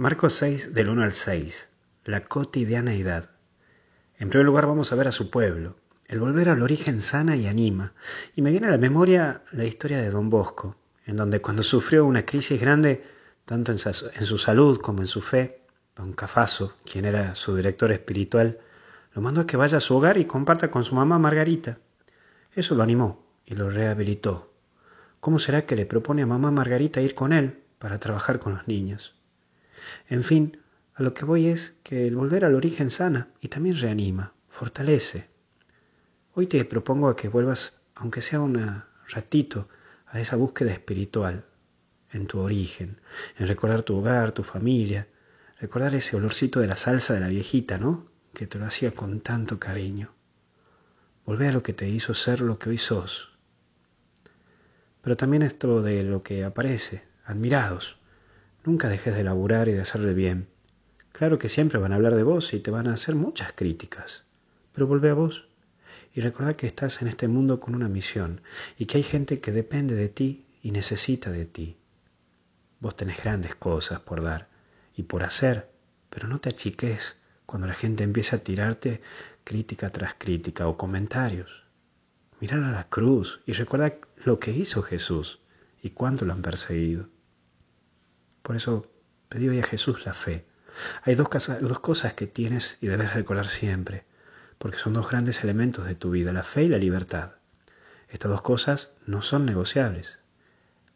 Marcos 6 del 1 al 6. La cotidianeidad. En primer lugar vamos a ver a su pueblo. El volver al origen sana y anima. Y me viene a la memoria la historia de Don Bosco, en donde cuando sufrió una crisis grande, tanto en su salud como en su fe, Don Cafaso, quien era su director espiritual, lo mandó a que vaya a su hogar y comparta con su mamá Margarita. Eso lo animó y lo rehabilitó. ¿Cómo será que le propone a mamá Margarita ir con él para trabajar con los niños? En fin, a lo que voy es que el volver al origen sana y también reanima, fortalece. Hoy te propongo a que vuelvas, aunque sea un ratito, a esa búsqueda espiritual, en tu origen, en recordar tu hogar, tu familia, recordar ese olorcito de la salsa de la viejita, ¿no? Que te lo hacía con tanto cariño. Volver a lo que te hizo ser lo que hoy sos. Pero también esto de lo que aparece, admirados, Nunca dejes de laburar y de hacerle bien. Claro que siempre van a hablar de vos y te van a hacer muchas críticas, pero vuelve a vos y recuerda que estás en este mundo con una misión y que hay gente que depende de ti y necesita de ti. Vos tenés grandes cosas por dar y por hacer, pero no te achiques cuando la gente empieza a tirarte crítica tras crítica o comentarios. Mirar a la cruz y recuerda lo que hizo Jesús y cuánto lo han perseguido. Por eso pedí hoy a Jesús la fe. Hay dos, cosas que tienes y debes recordar siempre, porque son dos grandes elementos de tu vida, la fe y la libertad. Estas dos cosas no son negociables.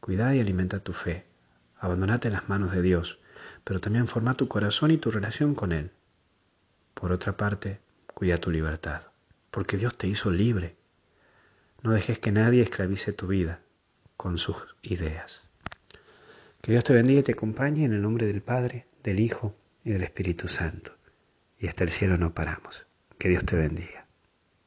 Cuida y alimenta tu fe. Abandonate en las manos de Dios, pero también forma tu corazón y tu relación con Él. Por otra parte, cuida tu libertad, porque Dios te hizo libre. No dejes que nadie esclavice tu vida con sus ideas. Que Dios te bendiga y te acompañe en el nombre del Padre, del Hijo y del Espíritu Santo. Y hasta el cielo no paramos. Que Dios te bendiga.